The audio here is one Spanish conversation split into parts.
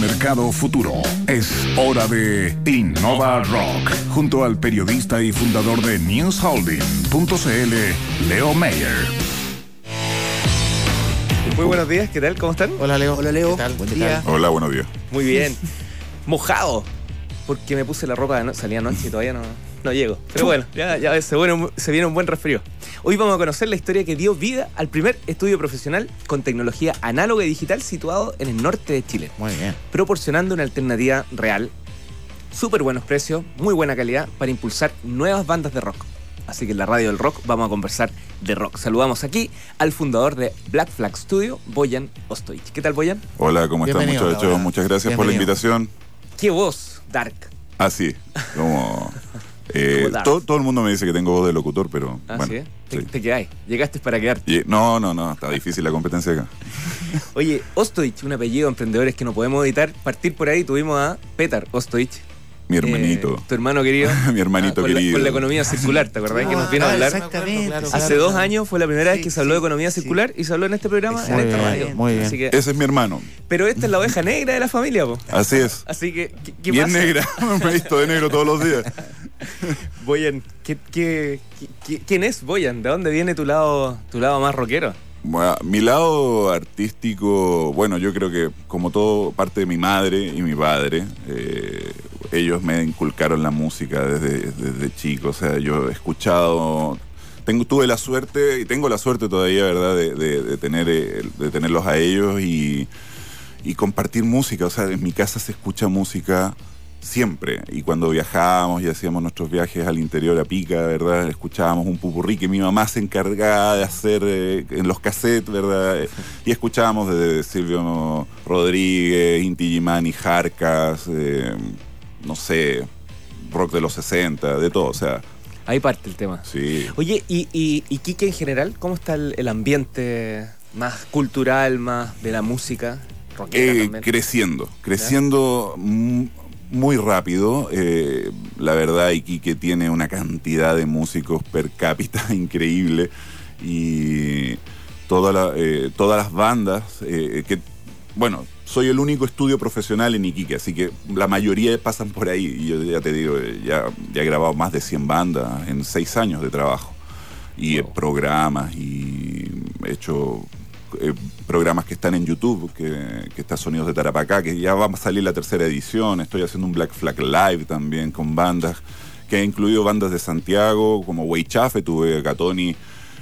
mercado futuro. Es hora de Innova Rock, junto al periodista y fundador de newsholding.cl, Leo Mayer. Muy buenos días, ¿qué tal? ¿Cómo están? Hola Leo. Hola Leo. ¿Qué tal? Buen ¿Qué día. tal? Hola, buenos días. Muy bien. Mojado. Porque me puse la ropa de no salía anoche y todavía no, no llego. Pero bueno, ya, ya se, viene un, se viene un buen resfrío. Hoy vamos a conocer la historia que dio vida al primer estudio profesional con tecnología análoga y digital situado en el norte de Chile, Muy bien. proporcionando una alternativa real, súper buenos precios, muy buena calidad para impulsar nuevas bandas de rock. Así que en la radio del rock vamos a conversar de rock. Saludamos aquí al fundador de Black Flag Studio, Boyan Ostoich. ¿Qué tal, Boyan? Hola, ¿cómo están muchachos? Muchas gracias por la invitación. ¿Qué voz, Dark? Ah, sí, como... eh, todo, todo el mundo me dice que tengo voz de locutor, pero Ah, bueno. ¿sí? Te, sí. te quedáis. Llegaste para quedarte. Y- no, no, no, está difícil la competencia acá. Oye, Ostoich, un apellido de emprendedores que no podemos editar. Partir por ahí tuvimos a Petar Ostoich. Mi hermanito. eh, tu hermano querido. Mi hermanito con la- querido. con la economía circular, ¿te acordás que nos vino a Ah, hablar? Exactamente. Claro. Hace dos años fue la primera vez que se habló de economía sí. circular y se habló en este programa, en Muy esta bien, radio. muy bien. Así que, Ese es mi hermano. pero esta es la oveja negra de la familia, po. Así es. Así que, ¿qué, qué Bien pasa? negra. me he visto de negro todos los días. Boyan, ¿qué, qué, quién es Boyan? ¿De dónde viene tu lado, tu lado más rockero? Mi lado artístico, bueno, yo creo que como todo parte de mi madre y mi padre, eh, ellos me inculcaron la música desde, chico, o sea, yo he escuchado, tengo, tuve la suerte y tengo la suerte todavía, ¿verdad?, de tener, eh, de tenerlos a ellos y, y compartir música, o sea, en mi casa se escucha música siempre. Y cuando viajábamos y hacíamos nuestros viajes al interior a Pica, ¿verdad? Escuchábamos un pupurrí que mi mamá se encargaba de hacer eh, en los cassettes, ¿verdad? Y escuchábamos desde Silvio Rodríguez, Inti Gimani, Jarcas, eh, no sé, rock de los 60, de todo, o sea, Ahí parte el tema. sí. Oye, ¿y, y, y Quique en general? ¿Cómo está el, el ambiente más cultural, más de la música? Eh, creciendo, creciendo mm, muy rápido. eh, la verdad, Iquique tiene una cantidad de músicos per cápita increíble y toda la- eh, todas las bandas eh, que, bueno, soy el único estudio profesional en Iquique, así que la mayoría pasan por ahí. Y yo ya te digo, eh, ya, ya he grabado más de 100 bandas en 6 años de trabajo. Y Wow. programas y he hecho eh, programas que están en YouTube, que, que está Sonidos de Tarapacá, que ya va a salir la tercera edición. Estoy haciendo un Black Flag Live también con bandas, que ha incluido bandas de Santiago, como Weichafe, tuve a Catoni,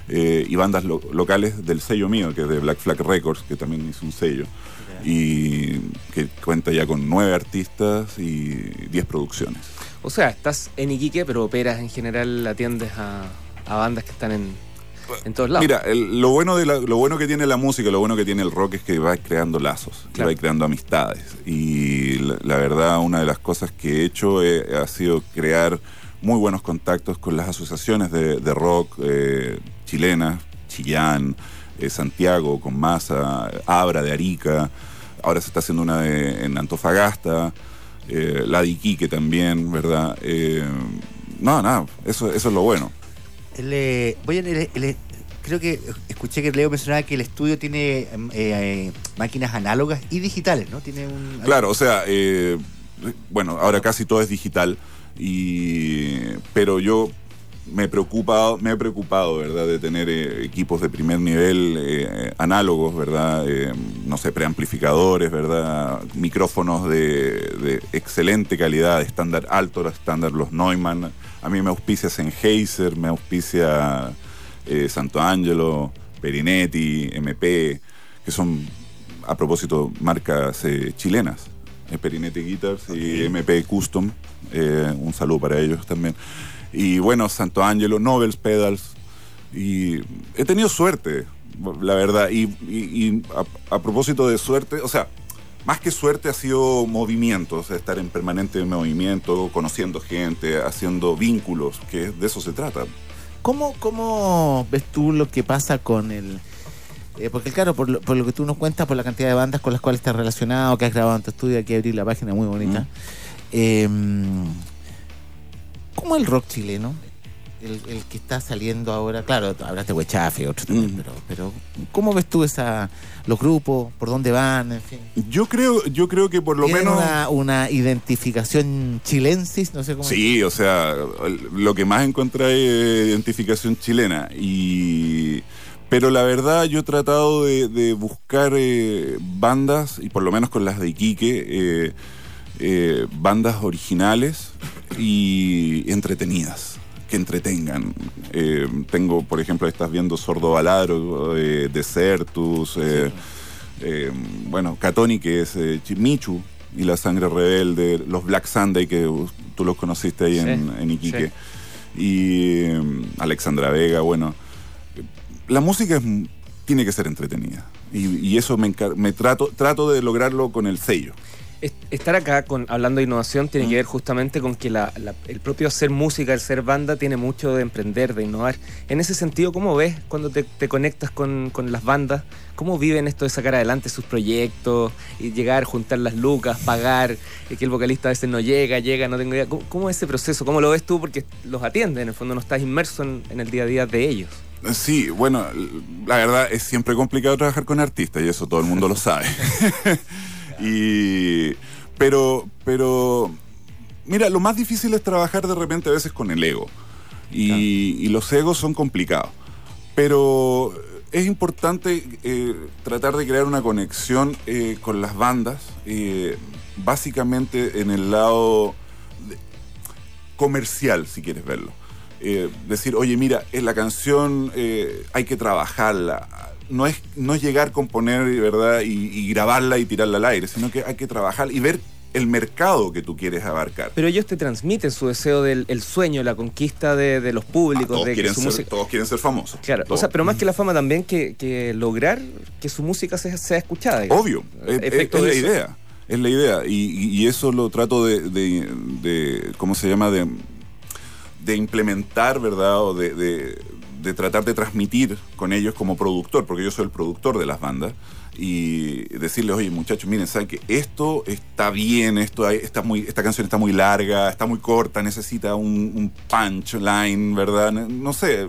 eh, y bandas lo- locales del sello mío, que es de Black Flag Records, que también hizo un sello. Y que cuenta ya con nueve artistas y diez producciones. O sea, estás en Iquique, pero operas en general, atiendes a, a bandas que están en, en todos lados. Mira, el- lo, bueno de la- lo bueno que tiene la música, lo bueno que tiene el rock es que va creando lazos, que va creando amistades. Y la, la verdad, una de las cosas que he hecho eh, ha sido crear muy buenos contactos con las asociaciones de, de rock eh, chilenas, Chillán, eh, Santiago, con Masa, Abra de Arica. Ahora se está haciendo una de- en Antofagasta, eh, la de Iquique también, ¿verdad? Eh, no, nada, eso, eso es lo bueno. El, eh, voy a- el- creo que escuché que Leo mencionaba que el estudio tiene em, eh, máquinas análogas y digitales, ¿no? Tiene un. Claro, o sea, eh, bueno, ahora casi todo es digital, y, pero yo me he preocupado, me he preocupado, ¿verdad?, de tener eh, equipos de primer nivel eh, análogos, ¿verdad?, Eh, no sé, preamplificadores, ¿verdad?, micrófonos de, de excelente calidad, estándar alto, estándar los Neumann. A mí me auspicia Sennheiser, me auspicia eh, Santo Angelo, Perinetti, MP, que son, a propósito, marcas eh, chilenas. eh, Perinetti Guitars y MP Custom. eh, un saludo para ellos también. Y bueno, Santo Angelo, Novels Pedals. Y he tenido suerte, la verdad. Y, y- y a, a propósito de suerte, o sea, más que suerte ha sido movimiento, o sea, estar en permanente movimiento, conociendo gente, haciendo vínculos, que de eso se trata. ¿Cómo, ¿Cómo ves tú lo que pasa con el... eh, porque claro, por lo, por lo que tú nos cuentas, por la cantidad de bandas con las cuales estás relacionado, que has grabado en tu estudio, aquí abrir la página muy bonita. Mm. Eh, ¿Cómo el rock chileno? El, el que está saliendo ahora? Claro, hablaste de Huechafe, otro también, Mm. pero, pero ¿cómo ves tú esa, los grupos? ¿Por dónde van? En fin. Yo creo, yo creo que por lo ¿Tienen menos. una, una identificación chilensis, no sé cómo. Sí, o sea, lo que más encontré es identificación chilena. Y. Pero la verdad, yo he tratado de, de buscar eh, bandas, y por lo menos con las de Iquique, eh, eh, bandas originales y entretenidas, que entretengan. Eh, tengo, por ejemplo, estás viendo Sordo Baladro, eh, Desertus, eh, eh, bueno, Catoni, que es Michu, y La Sangre Rebelde, los Black Sunday, que tú los conociste ahí Sí, en, en Iquique, y eh, Alexandra Vega, bueno. La música es- tiene que ser entretenida. Y, y eso me, me trato, trato de lograrlo con el sello. Es- Estar acá con, hablando de innovación tiene Mm. que ver justamente con que la- la- el propio hacer música, el ser banda, tiene mucho de emprender, de innovar. En ese sentido, ¿cómo ves cuando te, te conectas con, con las bandas? ¿Cómo viven esto de sacar adelante sus proyectos y llegar, juntar las lucas, pagar, y que el vocalista a veces no llega, llega, no tengo idea? ¿Cómo, cómo es ese proceso? ¿Cómo lo ves tú? Porque los atiendes, en el fondo no estás inmerso en, en el día a día de ellos. Sí, bueno, la verdad es siempre complicado trabajar con artistas y eso todo el mundo lo sabe. y, pero, pero, mira, lo más difícil es trabajar de repente a veces con el ego. Y, y los egos son complicados. Pero es importante eh, tratar de crear una conexión eh, con las bandas, eh, básicamente en el lado de- comercial, si quieres verlo. Decir, oye, mira, en la canción hay que trabajarla. No es, no es llegar, componer, ¿verdad? Y, y grabarla y tirarla al aire, sino que hay que trabajar y ver el mercado que tú quieres abarcar. Pero ellos te transmiten su deseo del el sueño, la conquista de, de los Ah, públicos, todos, de que quieren su ser, música... todos quieren ser famosos. Claro, o sea, pero más que la fama también que, que lograr que su música sea, sea escuchada. digamos. Obvio, es, es- Efecto es la idea. Es la idea. Y eso lo trato de, de- de- ¿cómo se llama? De, de implementar, ¿verdad? O de, de- tratar de transmitir con ellos como productor, porque yo soy el productor de las bandas. Y decirles, oye muchachos, miren, saben que esto está bien, esto está muy, esta canción está muy larga, está muy corta, necesita un, un punchline, ¿verdad? No sé,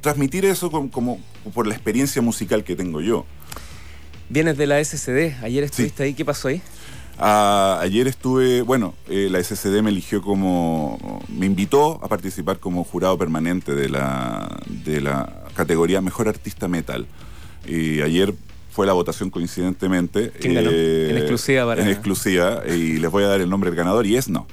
transmitir eso com- como por la experiencia musical que tengo yo. Vienes de la SCD, ayer estuviste ahí, ¿qué pasó ahí? Ah, ayer estuve, bueno, eh, la SCD me eligió como, me invitó a participar como jurado permanente de la, de la categoría Mejor Artista Metal. Y ayer fue la votación coincidentemente. eh, ¿Quién ganó? En exclusiva para- En exclusiva, y les voy a dar el nombre del ganador y es no.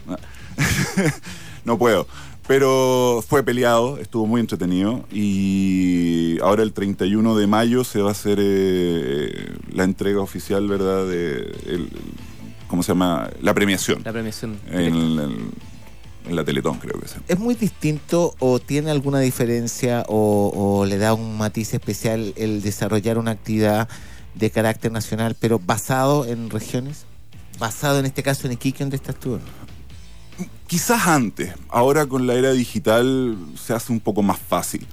no puedo. Pero fue peleado, estuvo muy entretenido y ahora el 31 de mayo se va a hacer eh, la entrega oficial, ¿verdad? De el- ¿Cómo se llama? La premiación. La premiación. en, el- en la Teletón, creo que es. ¿Es muy distinto o tiene alguna diferencia o, o le da un matiz especial el desarrollar una actividad de carácter nacional, pero basado en regiones? Basado en este caso en Iquique, donde estás tú. Quizás antes, ahora con la era digital se hace un poco más fácil.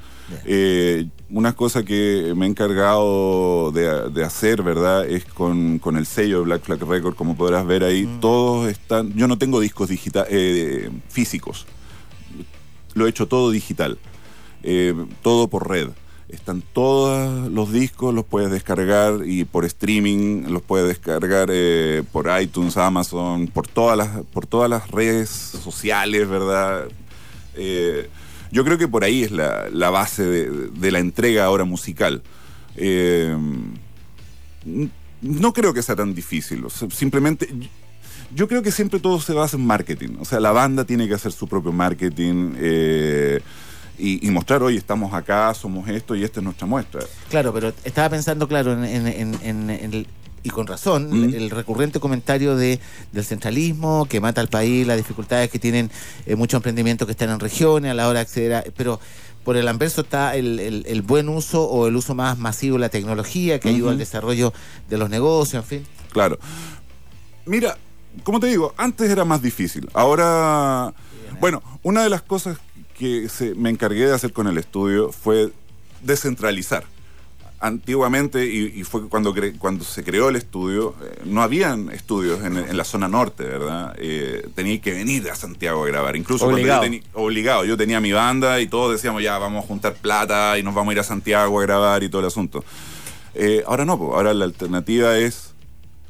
Eh, una cosa que me he encargado de, de hacer, ¿verdad? Es con, con el sello de Black Flag Record, como podrás ver ahí, todos están... Yo no tengo discos digita- eh, físicos, lo he hecho todo digital, eh, todo por red. Están todos los discos, los puedes descargar y por streaming los puedes descargar eh, por iTunes, Amazon, por todas las, por todas las redes sociales, ¿verdad? Eh, yo creo que por ahí es la, la base de, la entrega ahora musical. Eh, no creo que sea tan difícil. simplemente, yo creo que siempre todo se basa en marketing. O sea, la banda tiene que hacer su propio marketing eh, y, mostrar, oye, estamos acá, somos esto y esta es nuestra muestra. Claro, pero estaba pensando, claro, en- en el, y con razón, Mm. el recurrente comentario de, del centralismo que mata al país, las dificultades que tienen eh, muchos emprendimientos que están en regiones a la hora de acceder a... Pero por el anverso está el, el- el buen uso o el uso más masivo de la tecnología que ayuda al desarrollo de los negocios, en fin. Claro. Mira, como te digo, antes era más difícil. Ahora, bueno, una de las cosas que se- me encargué de hacer con el estudio fue descentralizar. Antiguamente, y, y fue cuando, cre- cuando se creó el estudio, eh, no habían estudios en, en la zona norte, ¿verdad? Eh, tenía que venir a Santiago a grabar. Incluso cuando Obligado. yo obligado. Yo tenía mi banda y todos decíamos, ya, vamos a juntar plata y nos vamos a ir a Santiago a grabar y todo el asunto. Eh, ahora no, ahora la alternativa es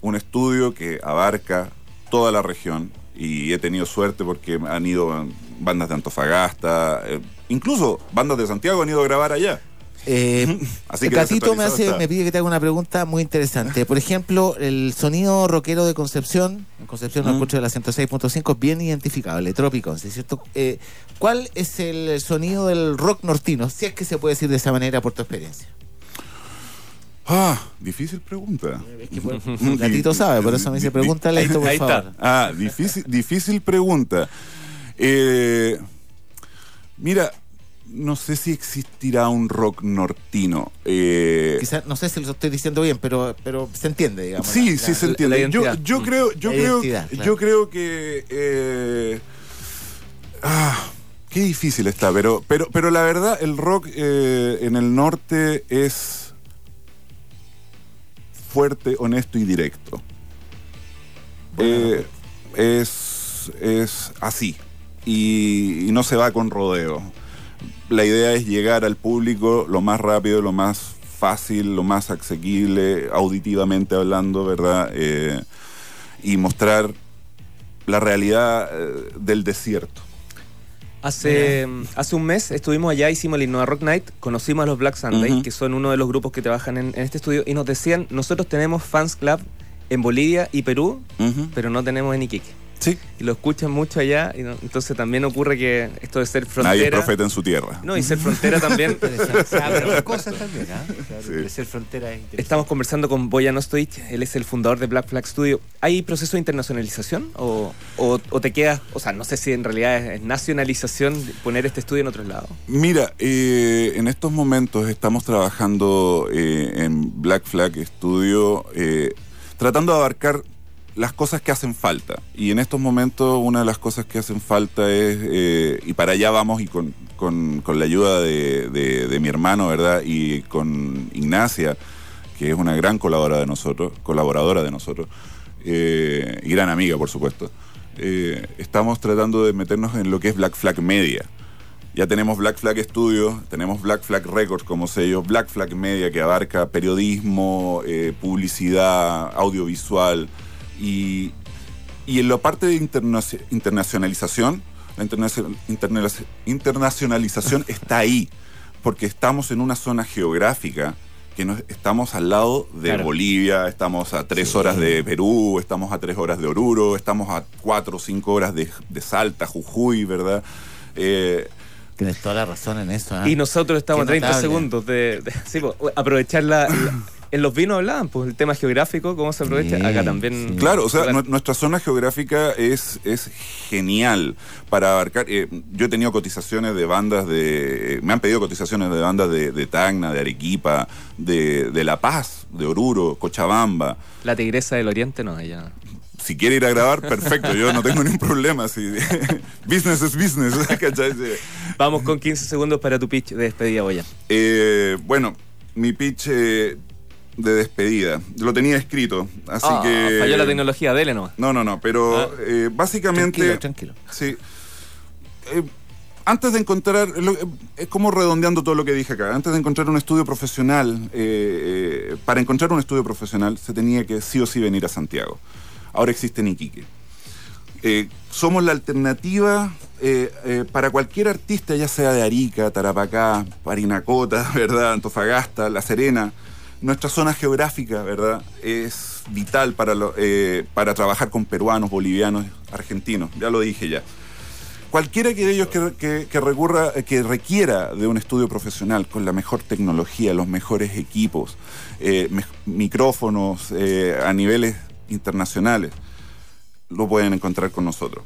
un estudio que abarca toda la región y he tenido suerte porque han ido bandas de Antofagasta, eh, incluso bandas de Santiago han ido a grabar allá. Eh, Así que Catito me, hace, está. me pide que te haga una pregunta muy interesante. Por ejemplo, el sonido rockero de Concepción, en Concepción, Mm. no escucho de la 106.5, es bien identificable, trópico, ¿sí cierto? Eh, ¿Cuál es el sonido del rock nortino? Si es que se puede decir de esa manera por tu experiencia. Ah, difícil pregunta. Es que por- Gatito sabe, por eso me dice, pregúntale esto, por Ahí está. favor. Ah, difícil, difícil pregunta. Eh, mira, no sé si existirá un rock nortino. Eh, Quizás, no sé si lo estoy diciendo bien, pero, pero se entiende, digamos. Sí, la- sí la- se entiende. yo, yo Mm. creo, yo creo, claro. yo creo que eh, ah, qué difícil está, pero, pero, pero la verdad, el rock eh, en el norte es fuerte, honesto y directo. Eh, es, es así. Y, y no se va con rodeo. La idea es llegar al público lo más rápido, lo más fácil, lo más asequible, auditivamente hablando, ¿verdad? Eh, y mostrar la realidad eh, del desierto. Hace, hace un mes estuvimos allá, hicimos el Innova Rock Night, conocimos a los Black Sunday, que son uno de los grupos que trabajan en, en este estudio, y nos decían, nosotros tenemos fans club en Bolivia y Perú, pero no tenemos en Iquique. Sí. Y lo escuchan mucho allá, y no- entonces también ocurre que esto de ser Nadie es frontera... profeta en su tierra. No, y ser frontera también... Se abren las cosas también, ¿ah? Claro, Sí. de ser frontera es. Estamos conversando con Boyan Ostoich, él es el fundador de Black Flag Studio. ¿Hay proceso de internacionalización o, o- o te quedas, o sea, no sé si en realidad es, es nacionalización poner este estudio en otro lado? Mira, eh, en estos momentos estamos trabajando eh, en Black Flag Studio, eh, tratando de abarcar las cosas que hacen falta. Y en estos momentos una de las cosas que hacen falta es, eh, y para allá vamos y con, con- con la ayuda de, de- mi hermano, ¿verdad? Y con Ignacia, que es una gran colaboradora de nosotros, colaboradora de nosotros, eh, y gran amiga, por supuesto. Eh, estamos tratando de meternos en lo que es Black Flag Media. Ya tenemos Black Flag Studio, tenemos Black Flag Records como sello, Black Flag Media que abarca periodismo, publicidad, audiovisual y, y en la parte de internaci- internacionalización, la internacionaliz- internacionalización está ahí, porque estamos en una zona geográfica que nos, estamos al lado de Claro. Bolivia, estamos a tres Sí. horas de Perú, estamos a tres horas de Oruro, estamos a cuatro o cinco horas de, de Salta, Jujuy, ¿verdad? Eh, Tienes toda la razón en eso. ¿ah? Y nosotros estamos a Qué 30 notable. segundos de, de- sí, po, aprovechar la, la- En los vinos hablaban, pues el tema geográfico, cómo se aprovecha. Sí, Acá también. sí. Claro, o sea, nuestra zona geográfica es, es genial para abarcar. eh, yo he tenido cotizaciones de bandas de. Me han pedido cotizaciones de bandas de, de Tacna, de Arequipa, de, de La Paz, de Oruro, Cochabamba. La tigresa del oriente, no, ella. Si quiere ir a grabar, perfecto, yo no tengo ningún problema. Si, business es business, ¿cachai? Vamos con 15 segundos para tu pitch de despedida, Boyan. Eh, bueno, mi pitch eh, de despedida. Lo tenía escrito, así Ah, que. Falló la tecnología, dele nomás. No, no, no, pero Ah. eh, básicamente. Tranquilo, tranquilo. Sí. Eh, antes de encontrar, eh, es como redondeando todo lo que dije acá, antes de encontrar un estudio profesional, eh, eh, para encontrar un estudio profesional se tenía que sí o sí venir a Santiago. Ahora existe en Iquique. Eh, somos la alternativa eh, eh, para cualquier artista, ya sea de Arica, Tarapacá, Parinacota, ¿verdad? Antofagasta, La Serena. Nuestra zona geográfica, ¿verdad? Es vital para, lo- eh, para trabajar con peruanos, bolivianos, argentinos. Ya lo dije ya. Cualquiera que de ellos que, que- recurra, que requiera de un estudio profesional con la mejor tecnología, los mejores equipos, eh, micrófonos eh, a niveles internacionales, lo pueden encontrar con nosotros.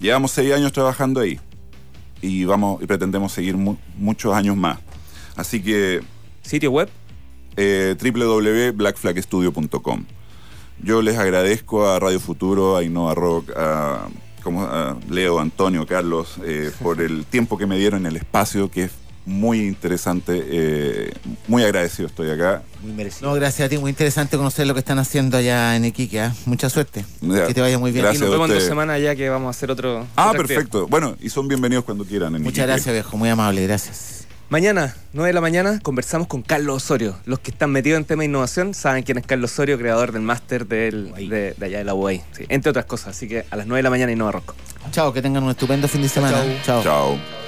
Llevamos seis años trabajando ahí y vamos y pretendemos seguir mu- muchos años más. Así que Sitio web. Eh, www.blackflagstudio.com. Yo les agradezco a Radio Futuro, a Innova Rock, a, como, a Leo, Antonio, Carlos, eh, por el tiempo que me dieron en el espacio, que es muy interesante. eh, muy agradecido estoy acá. Muy merecido. No, gracias a ti, muy interesante conocer lo que están haciendo allá en Iquique. ¿ah? Mucha suerte. Ya. Que te vaya muy bien. Y Gracias. nos vemos en dos semanas ya que vamos a hacer otro. Ah, actividad. perfecto. Bueno, y son bienvenidos cuando quieran. En Muchas Iquique. gracias, viejo. Muy amable, gracias. Mañana, 9 de la mañana, conversamos con Carlos Osorio. Los que están metidos en tema de innovación saben quién es Carlos Osorio, creador del máster de, de allá de la UAI. Sí, entre otras cosas. Así que a las 9 de la mañana Innova Rock. Chao, que tengan un estupendo fin de semana. Chao. Chao.